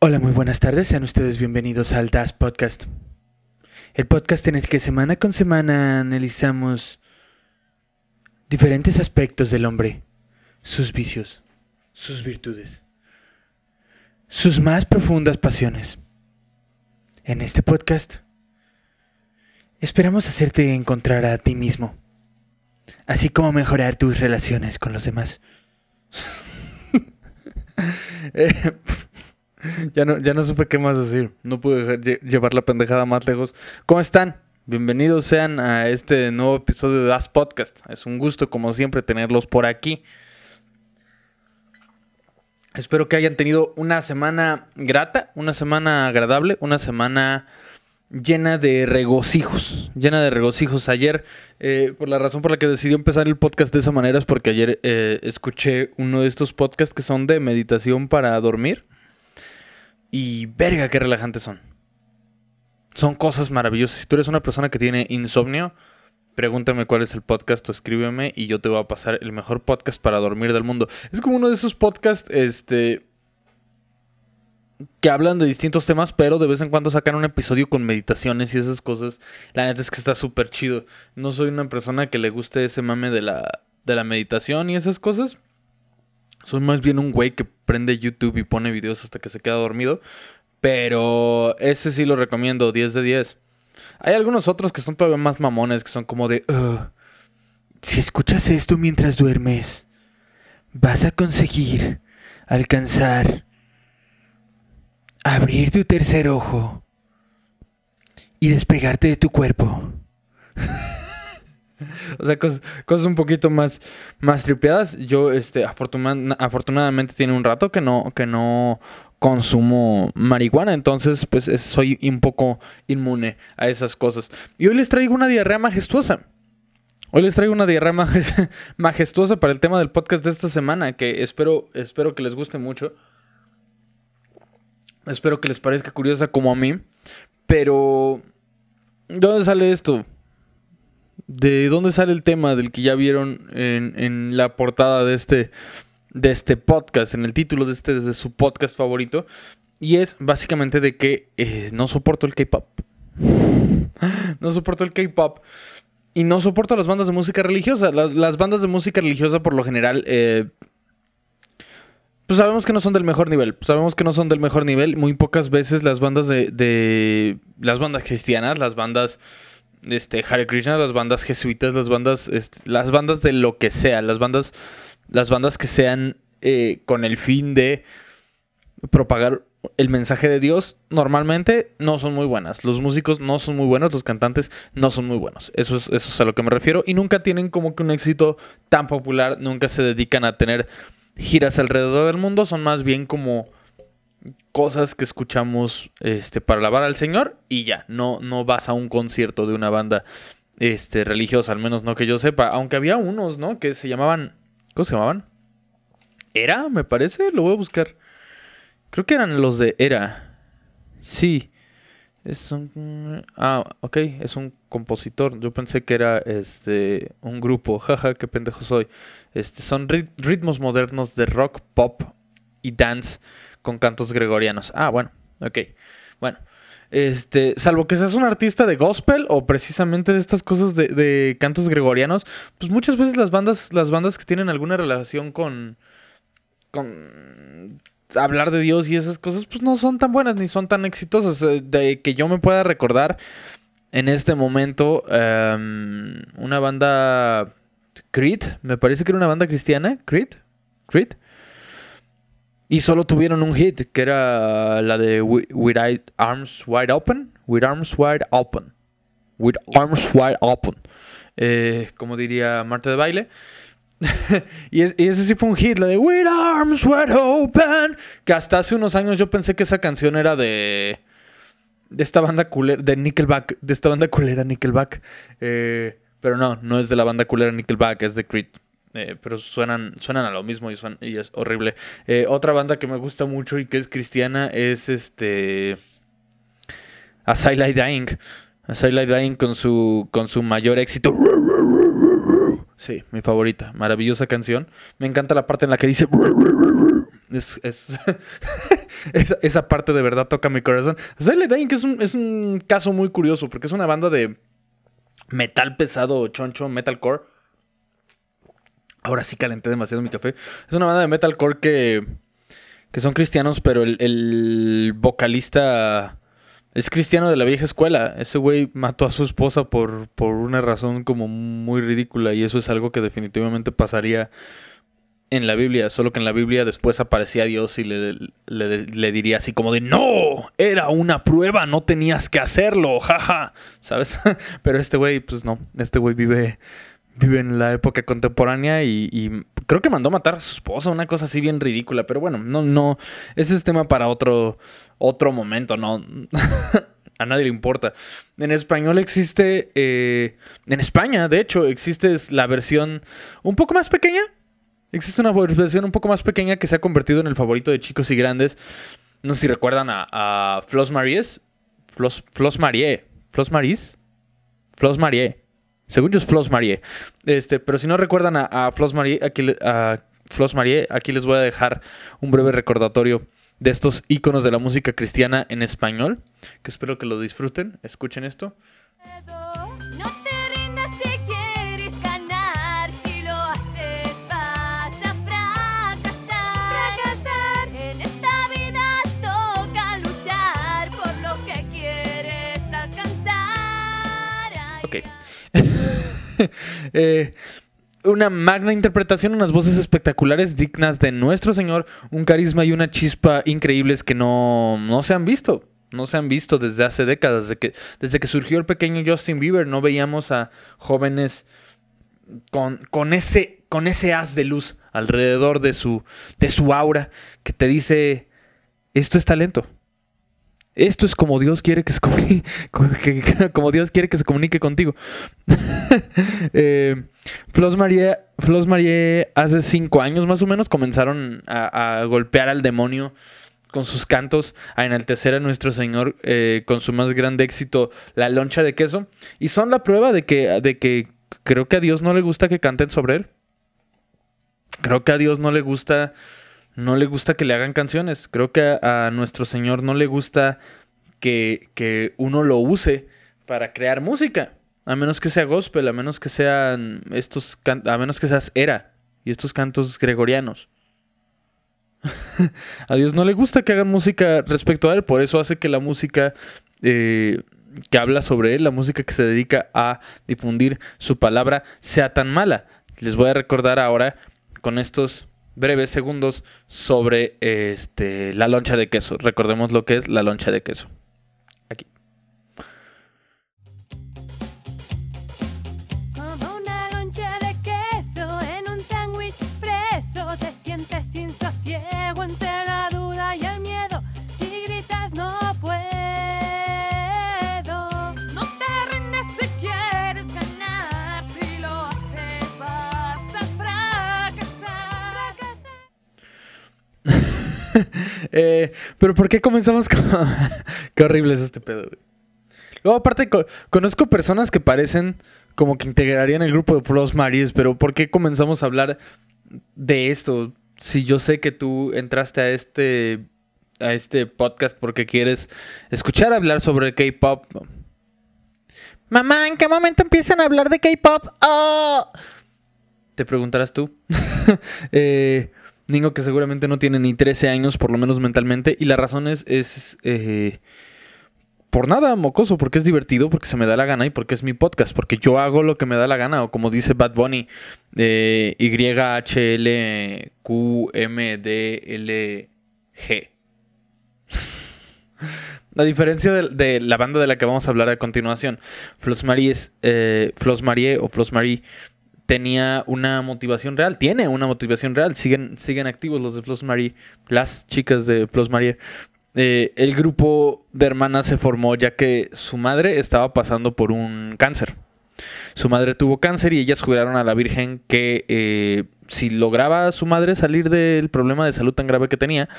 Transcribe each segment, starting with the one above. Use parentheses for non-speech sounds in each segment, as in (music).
Hola, muy buenas tardes. Sean ustedes bienvenidos al Das Podcast. El podcast en el que semana con semana analizamos diferentes aspectos del hombre, sus vicios, sus virtudes, sus más profundas pasiones. En este podcast esperamos hacerte encontrar a ti mismo, así como mejorar tus relaciones con los demás. (laughs) Eh, (laughs) ya no, ya no supe qué más decir. No pude dejar lle- llevar la pendejada más lejos. ¿Cómo están? Bienvenidos sean a este nuevo episodio de Das Podcast. Es un gusto, como siempre, tenerlos por aquí. Espero que hayan tenido una semana grata, una semana agradable, una semana llena de regocijos, llena de regocijos. Ayer, eh, por la razón por la que decidí empezar el podcast de esa manera es porque ayer eh, escuché uno de estos podcasts que son de meditación para dormir. Y verga, qué relajantes son. Son cosas maravillosas. Si tú eres una persona que tiene insomnio, pregúntame cuál es el podcast o escríbeme y yo te voy a pasar el mejor podcast para dormir del mundo. Es como uno de esos podcasts, este, que hablan de distintos temas, pero de vez en cuando sacan un episodio con meditaciones y esas cosas. La neta es que está súper chido. No soy una persona que le guste ese mame de la, de la meditación y esas cosas. Soy más bien un güey que prende YouTube y pone videos hasta que se queda dormido. Pero ese sí lo recomiendo, 10 de 10. Hay algunos otros que son todavía más mamones, que son como de... "Ugh, si escuchas esto mientras duermes, vas a conseguir alcanzar... Abrir tu tercer ojo y despegarte de tu cuerpo. (laughs) (laughs) O sea, cosas, cosas un poquito más, más tripeadas. Yo, este, afortuna- afortunadamente tiene un rato que no, que no consumo marihuana, entonces pues es- soy un poco inmune a esas cosas. Y hoy les traigo una diarrea majestuosa. Hoy les traigo una diarrea maje- (laughs) majestuosa para el tema del podcast de esta semana, que espero, espero que les guste mucho. Espero que les parezca curiosa como a mí. Pero, ¿de dónde sale esto? ¿De dónde sale el tema del que ya vieron en, en la portada de este, de este podcast, en el título de este de su podcast favorito? Y es básicamente de que eh, no soporto el K-pop. (laughs) no soporto el K-pop. Y no soporto las bandas de música religiosa. Las, bandas de música religiosa, por lo general, eh, pues sabemos que no son del mejor nivel. Sabemos que no son del mejor nivel. Muy pocas veces las bandas de. de- las bandas cristianas, las bandas. Este, Hare Krishna, las bandas jesuitas, las bandas. este, las bandas de lo que sea. Las bandas. Las bandas que sean eh, con el fin de propagar el mensaje de Dios. Normalmente no son muy buenas. Los músicos no son muy buenos. Los cantantes no son muy buenos. Eso es, eso es a lo que me refiero. Y nunca tienen como que un éxito tan popular. Nunca se dedican a tener giras alrededor del mundo son más bien como cosas que escuchamos este para alabar al Señor y ya, no no vas a un concierto de una banda este religiosa, al menos no que yo sepa, aunque había unos, ¿no? que se llamaban ¿cómo se llamaban? Era, me parece, lo voy a buscar. Creo que eran los de Era. Sí. Es un ah, ok, es un compositor. Yo pensé que era este un grupo. (laughs) Jaja, qué pendejo soy. Este, son rit- ritmos modernos de rock, pop y dance con cantos gregorianos. Ah, bueno, ok. Bueno, este, salvo que seas un artista de gospel o precisamente de estas cosas de, de cantos gregorianos, pues muchas veces las bandas, las bandas que tienen alguna relación con, con hablar de Dios y esas cosas, pues no son tan buenas ni son tan exitosas. Eh, De que yo me pueda recordar en este momento em, una banda Creed, me parece que era una banda cristiana, Creed, Creed. Y solo tuvieron un hit, que era la de Wi- With Arms Wide Open. With Arms Wide Open. With Arms Wide Open. Eh, como diría Marta de Baile. (laughs) y ese sí fue un hit, la de With Arms Wide Open. Que hasta hace unos años yo pensé que esa canción era de. De esta banda culera. De Nickelback. De esta banda culera Nickelback. Eh, pero no, no es de la banda culera Nickelback, es de Creed. Eh, pero suenan, suenan a lo mismo y, suenan- y es horrible. Eh, otra banda que me gusta mucho y que es cristiana es este. Asylum Dying. Asylum Dying con su, con su mayor éxito. Sí, mi favorita. Maravillosa canción. Me encanta la parte en la que dice... Es, (laughs) esa, parte de verdad toca mi corazón. Silent Dying es un, es un caso muy curioso porque es una banda de metal pesado, choncho, metalcore. Ahora sí calenté demasiado mi café. Es una banda de metalcore que, que son cristianos, pero el, vocalista es cristiano de la vieja escuela. Ese güey mató a su esposa por, por una razón como muy ridícula y eso es algo que definitivamente pasaría en la Biblia, solo que en la Biblia después aparecía Dios y le, le, diría así como de, no, era una prueba, no tenías que hacerlo, jaja, ¿sabes? (laughs) Pero este güey, pues no, este güey vive, vive en la época contemporánea y, creo que mandó matar a su esposa, una cosa así bien ridícula, pero bueno, no, no, ese es tema para otro, otro momento, no. (laughs) a nadie le importa. En español existe, eh, en España, de hecho, existe la versión un poco más pequeña Existe una versión un poco más pequeña que se ha convertido en el favorito de chicos y grandes. No sé si recuerdan a, a Flos Maries. Flos Marie. Flos Maris. Flos Marie. Según yo es Flos Marie. Este, pero si no recuerdan a, Flos Marie, aquí, a Flos Marie, aquí les voy a dejar un breve recordatorio de estos iconos de la música cristiana en español. Que espero que lo disfruten. Escuchen esto. (laughs) Eh, una magna interpretación, unas voces espectaculares dignas de nuestro Señor, un carisma y una chispa increíbles que no, no se han visto. No se han visto desde hace décadas. Desde que, desde que surgió el pequeño Justin Bieber, no veíamos a jóvenes con, con, ese, con ese haz de luz alrededor de su, de su aura que te dice: Esto es talento. Esto es como Dios quiere que se comunique, (laughs) como Dios quiere que se comunique contigo. (laughs) eh, Flos Marie, hace cinco años más o menos comenzaron a, golpear al demonio con sus cantos, a enaltecer a nuestro Señor eh, con su más grande éxito, la loncha de queso. Y son la prueba de que, de que creo que a Dios no le gusta que canten sobre él. Creo que a Dios no le gusta no le gusta que le hagan canciones. Creo que a, nuestro Señor no le gusta que, uno lo use para crear música. A menos que sea gospel, a menos que sean estos a menos que seas era y estos cantos gregorianos. (laughs) a Dios no le gusta que hagan música respecto a él, por eso hace que la música eh, que habla sobre él, la música que se dedica a difundir su palabra, sea tan mala. Les voy a recordar ahora con estos breves segundos sobre este, la loncha de queso. Recordemos lo que es la loncha de queso. (laughs) Eh, pero ¿por qué comenzamos con... (laughs) qué horrible es este pedo, Luego, aparte, conozco personas que parecen como que integrarían el grupo de Flos Maries, pero ¿por qué comenzamos a hablar de esto? Si yo sé que tú entraste a este, a este podcast porque quieres escuchar hablar sobre K-pop. Mamá, ¿en qué momento empiezan a hablar de K-pop? Oh. Te preguntarás tú. (laughs) eh, Niño que seguramente no tiene ni 13 años, por lo menos mentalmente, y la razón es, es eh, por nada mocoso, porque es divertido, porque se me da la gana y porque es mi podcast, porque yo hago lo que me da la gana, o como dice Bad Bunny, eh, Y-H-L-Q-M-D-L-G. La (laughs) diferencia de, la banda de la que vamos a hablar a continuación, Flos Marie, eh, Flos Marie o Flos Marie tenía una motivación real, tiene una motivación real, siguen, siguen activos los de Flos Marie, las chicas de Flos Marie. Eh, el grupo de hermanas se formó ya que su madre estaba pasando por un cáncer. Su madre tuvo cáncer y ellas juraron a la Virgen que eh, si lograba su madre salir del problema de salud tan grave que tenía,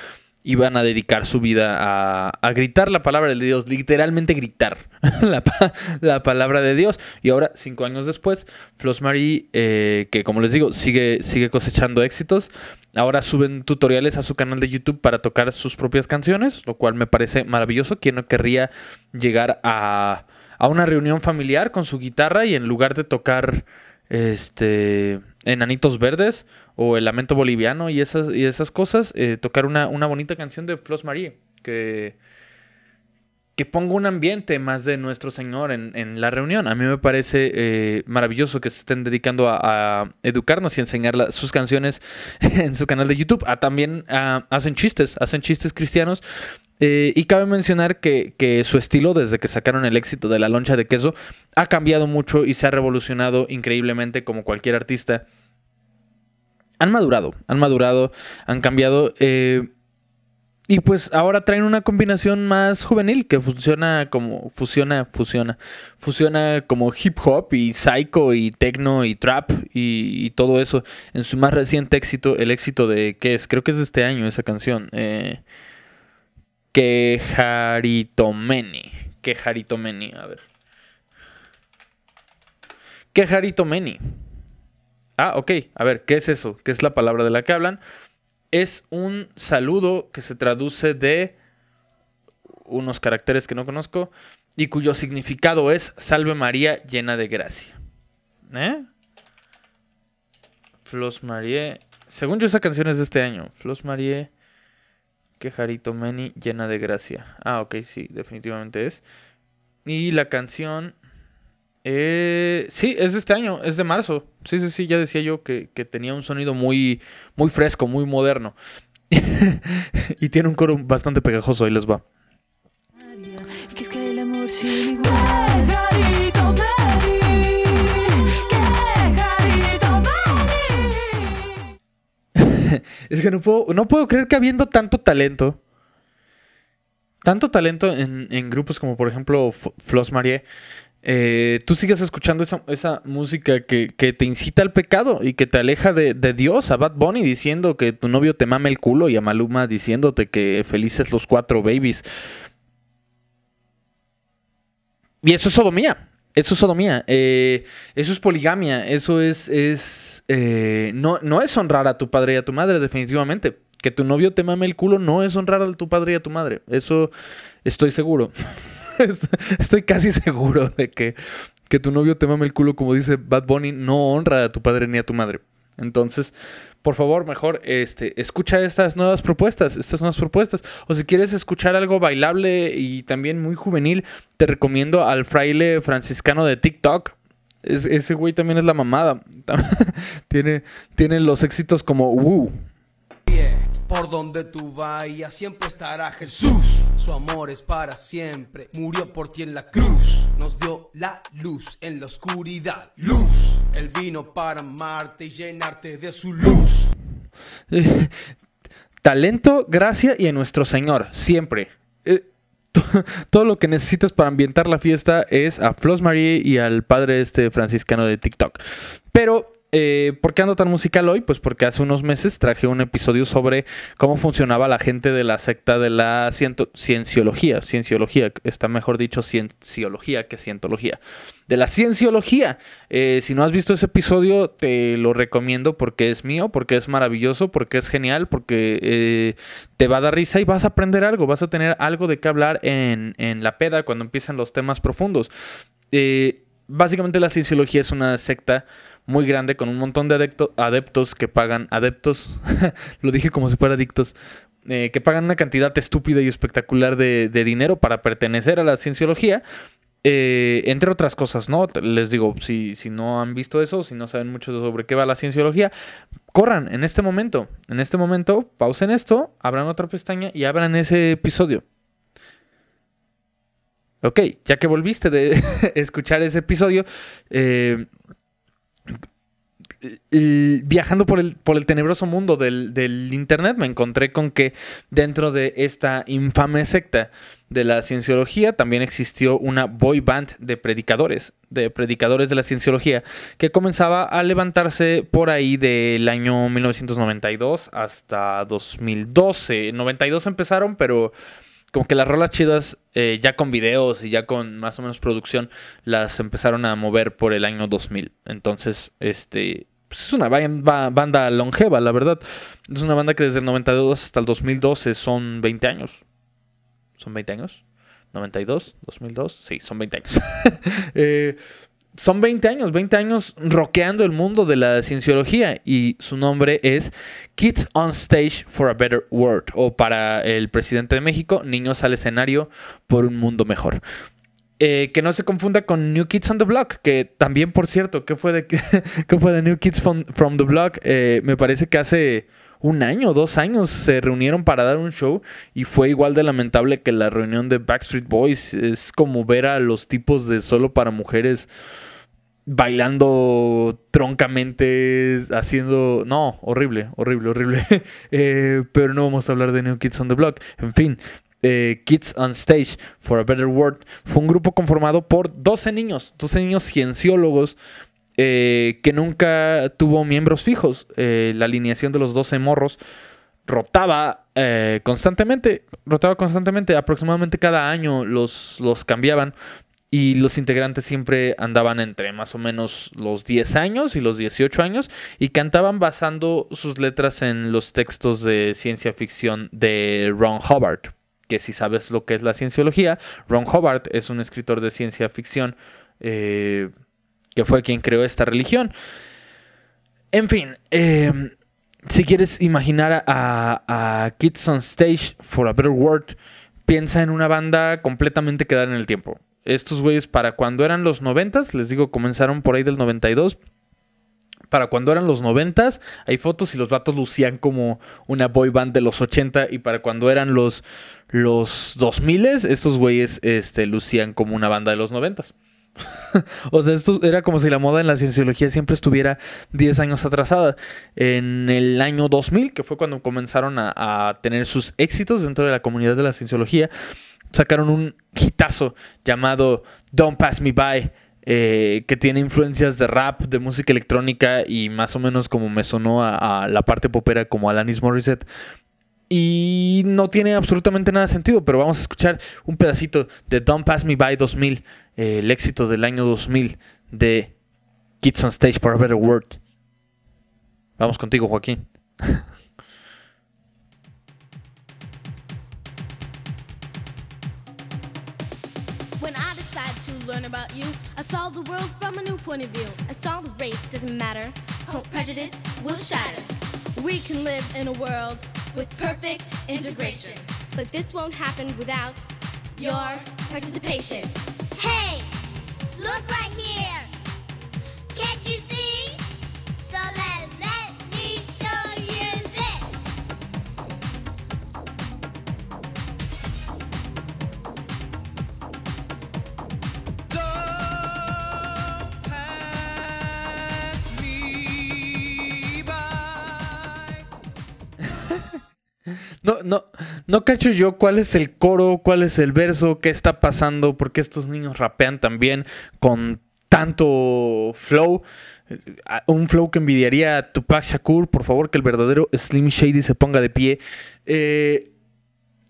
iban a dedicar su vida a, gritar la palabra de Dios, literalmente gritar (laughs) la, palabra de Dios. Y ahora, cinco años después, Flos Marie, eh, que como les digo, sigue, sigue cosechando éxitos. Ahora suben tutoriales a su canal de YouTube para tocar sus propias canciones, lo cual me parece maravilloso. ¿Quién no querría llegar a, a una reunión familiar con su guitarra y en lugar de tocar este Enanitos Verdes o El Lamento Boliviano y esas, y esas cosas, eh, tocar una, bonita canción de Flos Marie que, que ponga un ambiente más de nuestro Señor en, la reunión. A mí me parece eh, maravilloso que se estén dedicando a, educarnos y enseñar sus canciones (laughs) en su canal de YouTube. Ah, también ah, hacen chistes, hacen chistes cristianos eh, y cabe mencionar que, su estilo, desde que sacaron el éxito de la loncha de queso, ha cambiado mucho y se ha revolucionado increíblemente como cualquier artista. Han madurado, han madurado, han cambiado. Eh, y pues ahora traen una combinación más juvenil que funciona como. Fusiona, fusiona. Fusiona como hip hop y psycho y techno y trap y, todo eso. En su más reciente éxito, el éxito de. ¿Qué es? Creo que es de este año esa canción. Eh, Quejaritomeni. Quejaritomeni, a ver. Quejaritomeni. Ah, ok. A ver, ¿qué es eso? ¿Qué es la palabra de la que hablan? Es un saludo que se traduce de unos caracteres que no conozco y cuyo significado es Salve María llena de gracia. ¿Eh? Flos Marie. Según yo, esa canción es de este año. Flos Marie que Jarito Meni llena de gracia. Ah, ok, sí, definitivamente es. Y la canción... Eh, sí, es de este año, es de marzo. Sí, sí, sí, ya decía yo que, tenía un sonido muy, muy fresco, muy moderno. (laughs) y tiene un coro bastante pegajoso, ahí les va. (laughs) es que no puedo, no puedo creer que habiendo tanto talento, tanto talento en, grupos como por ejemplo Flos Marie, eh, tú sigas escuchando esa, música que, te incita al pecado y que te aleja de, Dios, a Bad Bunny diciendo que tu novio te mame el culo y a Maluma diciéndote que felices los cuatro babies. Y eso es sodomía, eso es sodomía, eh, eso es poligamia, eso es, es eh, no, no es honrar a tu padre y a tu madre, definitivamente. Que tu novio te mame el culo no es honrar a tu padre y a tu madre. Eso estoy seguro. (laughs) (laughs) estoy casi seguro de que, que tu novio te mame el culo, como dice Bad Bunny, no honra a tu padre ni a tu madre. Entonces, por favor, mejor este, escucha estas nuevas propuestas, estas nuevas propuestas. O si quieres escuchar algo bailable y también muy juvenil, te recomiendo al fraile franciscano de TikTok ese güey también es la mamada. (laughs) tiene, los éxitos como uh. Por donde tú vayas siempre estará Jesús. Su amor es para siempre. Murió por ti en la cruz. Nos dio la luz en la oscuridad. Luz. Él vino para amarte y llenarte de su luz. Talento, gracia y en nuestro Señor. Siempre. Eh, (laughs) todo lo que necesitas para ambientar la fiesta es a Flos Marie y al padre este franciscano de TikTok. Pero eh, ¿Por qué ando tan musical hoy? Pues porque hace unos meses traje un episodio sobre cómo funcionaba la gente de la secta de la cienciología. Cienciología, está mejor dicho cienciología que cientología. De la cienciología. Eh, si no has visto ese episodio, te lo recomiendo porque es mío, porque es maravilloso, porque es genial, porque eh, te va a dar risa y vas a aprender algo, vas a tener algo de qué hablar en, en la peda cuando empiezan los temas profundos. básicamente la cienciología es una secta muy grande con un montón de adeptos que pagan, adeptos, (laughs) lo dije como si fuera adictos, eh, que pagan una cantidad estúpida y espectacular de, dinero para pertenecer a la cienciología. Eh, entre otras cosas, ¿no? Les digo, si, si no han visto eso, si no saben mucho sobre qué va la cienciología, corran en este momento. En este momento, pausen esto, abran otra pestaña y abran ese episodio. Ok, ya que volviste de (laughs) escuchar ese episodio, eh, viajando por el, por el tenebroso mundo del, del, Internet, me encontré con que dentro de esta infame secta de la cienciología también existió una boy band de predicadores, de predicadores de la cienciología, que comenzaba a levantarse por ahí del año 1992 hasta 2012. 92 empezaron, pero como que las rolas chidas, eh, ya con videos y ya con más o menos producción, las empezaron a mover por el año 2000. Entonces, este, pues es una banda longeva, la verdad. Es una banda que desde el 92 hasta el 2012 son 20 años. ¿Son 20 años? ¿92? ¿2002? Sí, son 20 años. (laughs) eh, son 20 años, 20 años roqueando el mundo de la cienciología y su nombre es Kids on Stage for a Better World o para el presidente de México, Niños al escenario por un mundo mejor. Eh, que no se confunda con New Kids on the Block, que también, por cierto, ¿qué fue de, ¿qué (laughs) fue de New Kids from, the Block? Eh, me parece que hace un año, dos años se reunieron para dar un show y fue igual de lamentable que la reunión de Backstreet Boys. Es como ver a los tipos de solo para mujeres bailando troncamente, haciendo... No, horrible, horrible, horrible. (laughs) Eh, pero no vamos a hablar de New Kids on the Block. En fin, eh, Kids on Stage for a Better World fue un grupo conformado por 12 niños, 12 niños cienciólogos eh, que nunca tuvo miembros fijos. la alineación de los 12 morros rotaba constantemente, rotaba constantemente, aproximadamente cada año los, los cambiaban y los integrantes siempre andaban entre más o menos los 10 años y los 18 años y cantaban basando sus letras en los textos de ciencia ficción de Ron Hubbard, que si sabes lo que es la cienciología, Ron Hubbard es un escritor de ciencia ficción eh, que fue quien creó esta religión. En fin, em, si quieres imaginar a, Kids on Stage for a Better World, piensa en una banda completamente quedada en el tiempo estos güeyes para cuando eran los noventas, les digo, comenzaron por ahí del 92. Para cuando eran los noventas, hay fotos y los vatos lucían como una boy band de los 80 y para cuando eran los, los 2000, estos güeyes este, lucían como una banda de los noventas. (laughs) o sea, esto era como si la moda en la cienciología siempre estuviera 10 años atrasada. En el año 2000, que fue cuando comenzaron a tener sus éxitos dentro de la comunidad de la cienciología, sacaron un hitazo llamado Don't Pass Me By, eh, que tiene influencias de rap, de música electrónica y más o menos como me sonó a, la parte popera como Alanis Morissette. Y no tiene absolutamente nada de sentido, pero vamos a escuchar un pedacito de Don't Pass Me By 2000, eh, el éxito del año 2000 de Kids on Stage for a Better World. Vamos contigo, Joaquín. (laughs) saw the world from a new point of view. I saw the race doesn't matter. Hope prejudice will shatter. We can live in a world with perfect integration. But this won't happen without your participation. Hey, look right here. No, no, no cacho yo cuál es el coro, cuál es el verso, qué está pasando, porque estos niños rapean también con tanto flow. Eh, un flow que envidiaría a Tupac Shakur. Por favor, que el verdadero Slim Shady se ponga de pie. Eh,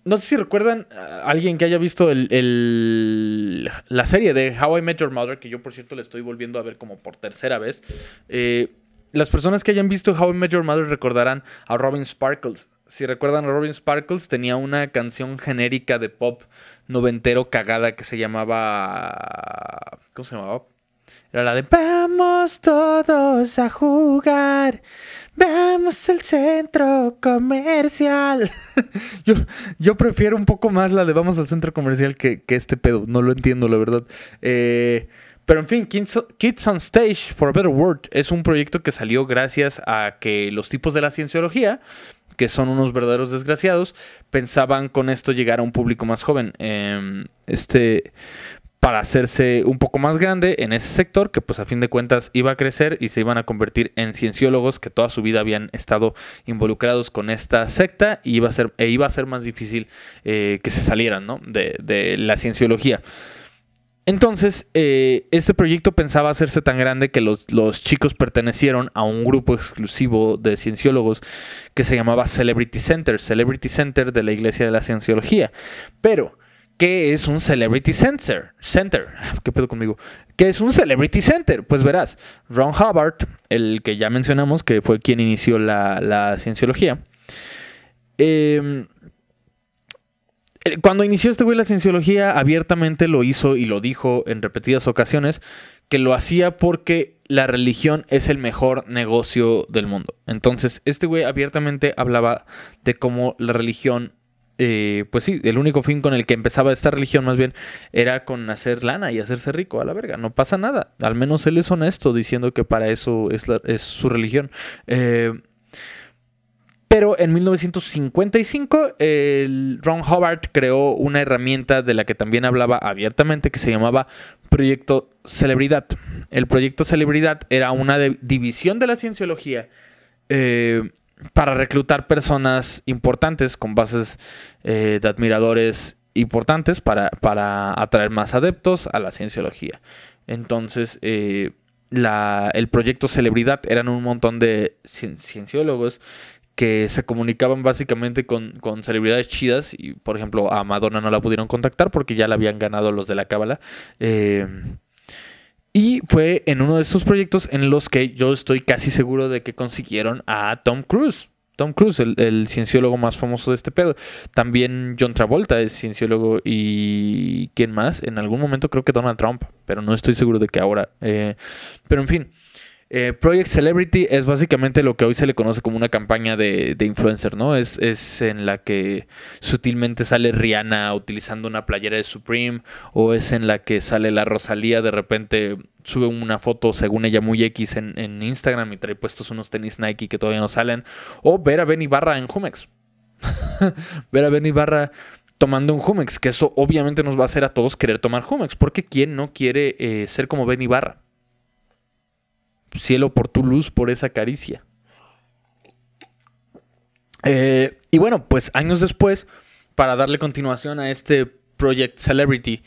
no sé si recuerdan a alguien que haya visto el, la serie de How I Met Your Mother, que yo por cierto le estoy volviendo a ver como por tercera vez. Eh, las personas que hayan visto How I Met Your Mother recordarán a Robin Sparkles si recuerdan, Robin Sparkles tenía una canción genérica de pop noventero cagada que se llamaba. ¿Cómo se llamaba? Era la de Vamos todos a jugar. Vamos al centro comercial. (laughs) yo, prefiero un poco más la de Vamos al centro comercial que, que este pedo. No lo entiendo, la verdad. Eh, pero en fin, Kids on Stage for a Better World es un proyecto que salió gracias a que los tipos de la cienciología que son unos verdaderos desgraciados, pensaban con esto llegar a un público más joven. Em, este, para hacerse un poco más grande en ese sector, que pues a fin de cuentas iba a crecer y se iban a convertir en cienciólogos que toda su vida habían estado involucrados con esta secta y iba a ser, e iba a ser más difícil eh, que se salieran ¿no? de, de la cienciología. Entonces, eh, este proyecto pensaba hacerse tan grande que los, los, chicos pertenecieron a un grupo exclusivo de cienciólogos que se llamaba Celebrity Center, Celebrity Center de la Iglesia de la Cienciología. Pero, ¿qué es un Celebrity Center? Center, (laughs) ¿qué pedo conmigo? ¿Qué es un Celebrity Center? Pues verás, Ron Hubbard, el que ya mencionamos, que fue quien inició la, la cienciología, eh, cuando inició este güey la cienciología, abiertamente lo hizo y lo dijo en repetidas ocasiones, que lo hacía porque la religión es el mejor negocio del mundo. Entonces, este güey abiertamente hablaba de cómo la religión, eh, pues sí, el único fin con el que empezaba esta religión más bien era con hacer lana y hacerse rico a la verga. No pasa nada. Al menos él es honesto diciendo que para eso es, la, es su religión. Eh, pero en 1955, el Ron Hubbard creó una herramienta de la que también hablaba abiertamente que se llamaba Proyecto Celebridad. El Proyecto Celebridad era una división de la cienciología eh, para reclutar personas importantes con bases eh, de admiradores importantes para, para, atraer más adeptos a la cienciología. Entonces, eh, el Proyecto Celebridad eran un montón de cienciólogos que se comunicaban básicamente con, con, celebridades chidas y por ejemplo a Madonna no la pudieron contactar porque ya la habían ganado los de la cábala eh, y fue en uno de estos proyectos en los que yo estoy casi seguro de que consiguieron a Tom Cruise Tom Cruise, el, el, cienciólogo más famoso de este pedo. También John Travolta es cienciólogo y ¿quién más? En algún momento creo que Donald Trump, pero no estoy seguro de que ahora. Eh, pero en fin, eh, Project Celebrity es básicamente lo que hoy se le conoce como una campaña de, de influencer, ¿no? Es, es, en la que sutilmente sale Rihanna utilizando una playera de Supreme, o es en la que sale la Rosalía, de repente sube una foto, según ella, muy X en, en Instagram y trae puestos unos tenis Nike que todavía no salen, o ver a Benny Barra en Jumex. (laughs) ver a Benny Barra tomando un Jumex, que eso obviamente nos va a hacer a todos querer tomar Jumex, porque ¿quién no quiere eh, ser como Benny Barra? Cielo por tu luz, por esa caricia. Eh, y bueno, pues años después, para darle continuación a este Project Celebrity,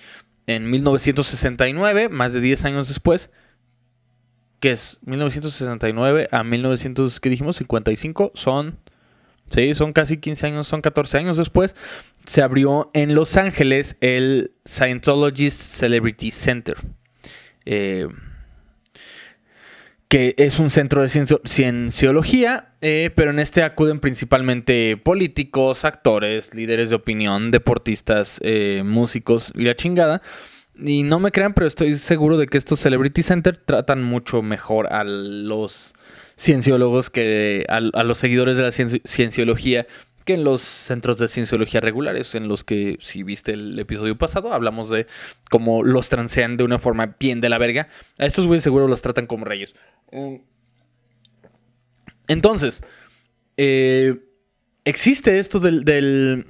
en 1969, más de 10 años después, que es 1969 a 1900, ¿qué dijimos? 55, son, sí, son casi 15 años, son 14 años después, se abrió en Los Ángeles el Scientologist Celebrity Center. Eh, que es un centro de cienciología, eh, pero en este acuden principalmente políticos, actores, líderes de opinión, deportistas, eh, músicos y la chingada. Y no me crean, pero estoy seguro de que estos Celebrity Center tratan mucho mejor a los cienciólogos que a, a los seguidores de la cienciología que en los centros de cienciología regulares, en los que, si viste el episodio pasado, hablamos de cómo los transean de una forma bien de la verga. A estos güeyes seguro los tratan como reyes. Mm. Entonces, eh, existe esto del, del,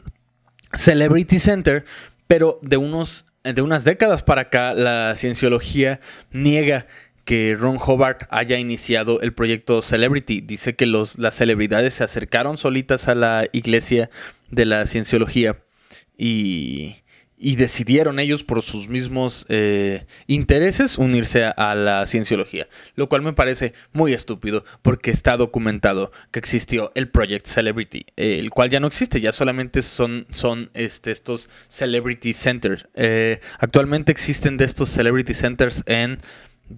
Celebrity Center, pero de, unos, de unas décadas para acá la cienciología niega que Ron Hobart haya iniciado el proyecto Celebrity. Dice que los, las celebridades se acercaron solitas a la iglesia de la cienciología y, y decidieron ellos por sus mismos eh, intereses unirse a, la cienciología, lo cual me parece muy estúpido porque está documentado que existió el Project Celebrity, el cual ya no existe, ya solamente son, son este, estos Celebrity Centers. Eh, actualmente existen de estos Celebrity Centers en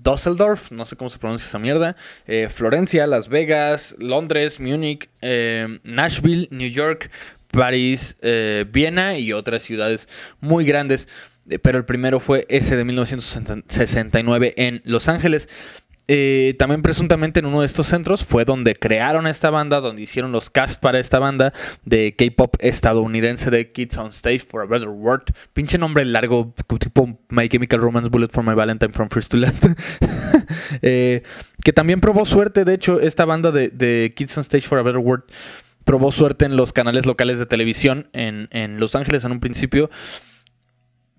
Düsseldorf, no sé cómo se pronuncia esa mierda, eh, Florencia, Las Vegas, Londres, Múnich, eh, Nashville, New York, París, eh, Viena y otras ciudades muy grandes. Pero el primero fue ese de 1969 en Los Ángeles. Eh, también presuntamente en uno de estos centros fue donde crearon esta banda, donde hicieron los cast para esta banda de K-pop estadounidense de Kids on Stage for a Better World. Pinche nombre largo, tipo My Chemical Romance Bullet for My Valentine from First to Last. (laughs) eh, que también probó suerte, de hecho, esta banda de, de, Kids on Stage for a Better World probó suerte en los canales locales de televisión en, en Los Ángeles en un principio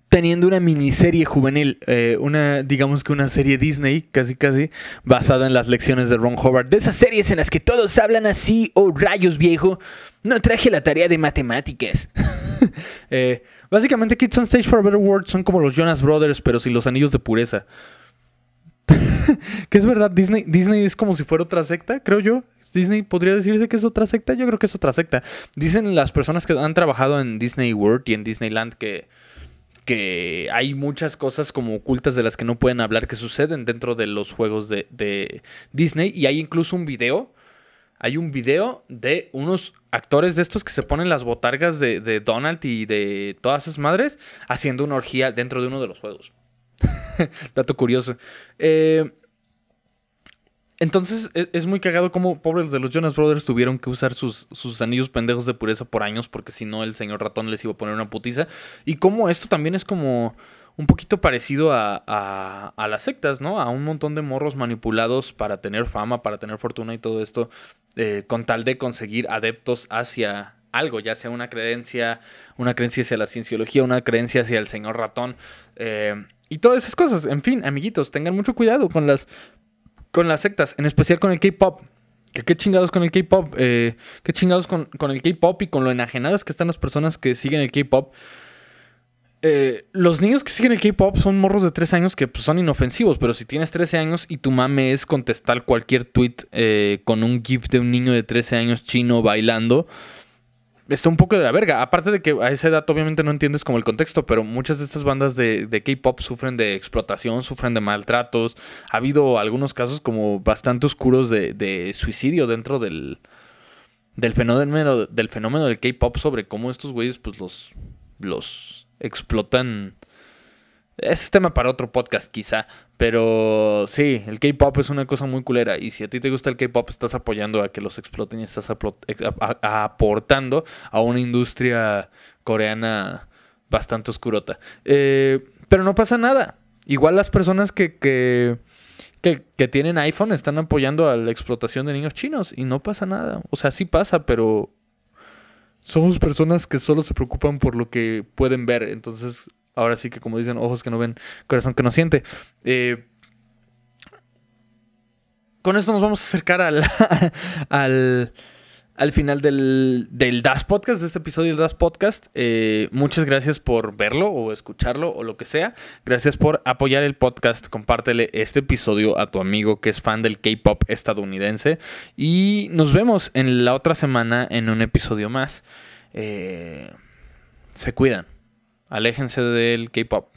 teniendo una miniserie juvenil, eh, una, digamos que una serie Disney, casi casi, basada en las lecciones de Ron Howard. De esas series en las que todos hablan así, oh rayos viejo, no traje la tarea de matemáticas. (laughs) Eh, básicamente Kids on Stage for a Better World son como los Jonas Brothers, pero sin los anillos de pureza. (laughs) que es verdad, Disney, Disney es como si fuera otra secta, creo yo. Disney podría decirse que es otra secta, yo creo que es otra secta. Dicen las personas que han trabajado en Disney World y en Disneyland que, que hay muchas cosas como ocultas de las que no pueden hablar que suceden dentro de los juegos de, Disney. Y hay incluso un video, hay un video de unos actores de estos que se ponen las botargas de, de Donald y de todas esas madres haciendo una orgía dentro de uno de los juegos. (laughs) Dato curioso. Eh, entonces es, es muy cagado como pobres de los Jonas Brothers tuvieron que usar sus, sus anillos pendejos de pureza por años porque si no el señor ratón les iba a poner una putiza. Y como esto también es como un poquito parecido a, a, a las sectas, ¿no? A un montón de morros manipulados para tener fama, para tener fortuna y todo esto, eh, con tal de conseguir adeptos hacia algo, ya sea una creencia, una creencia hacia la cienciología, una creencia hacia el señor ratón. eh, y todas esas cosas. En fin, amiguitos, tengan mucho cuidado con las, con las sectas, en especial con el K-pop. Que qué chingados con el K-pop, eh, qué chingados con, el K-pop y con lo enajenadas que están las personas que siguen el K-pop. Eh, los niños que siguen el K-pop son morros de 13 años que pues, son inofensivos, pero si tienes 13 años y tu mame es contestar cualquier tweet eh, con un GIF de un niño de 13 años chino bailando, está un poco de la verga. Aparte de que a esa edad obviamente no entiendes como el contexto, pero muchas de estas bandas de, de K-pop sufren de explotación, sufren de maltratos. Ha habido algunos casos como bastante oscuros de, de suicidio dentro del, del fenómeno del fenómeno del K-pop sobre cómo estos güeyes pues los, los explotan. Ese es tema para otro podcast quizá, pero sí, el K-pop es una cosa muy culera y si a ti te gusta el K-pop estás apoyando a que los exploten y estás aportando a una industria coreana bastante oscurota. Eh, pero no pasa nada. Igual las personas que, que, que, que tienen iPhone están apoyando a la explotación de niños chinos y no pasa nada. O sea, sí pasa, pero somos personas que solo se preocupan por lo que pueden ver. Entonces, ahora sí que como dicen, ojos que no ven, corazón que no siente. Eh, con esto nos vamos a acercar al, (laughs) al, al final del, del Das Podcast, de este episodio del Das Podcast. Eh, muchas gracias por verlo o escucharlo o lo que sea. Gracias por apoyar el podcast. Compártele este episodio a tu amigo que es fan del K-pop estadounidense. Y nos vemos en la otra semana en un episodio más. Eh, se cuidan. Aléjense del K-pop.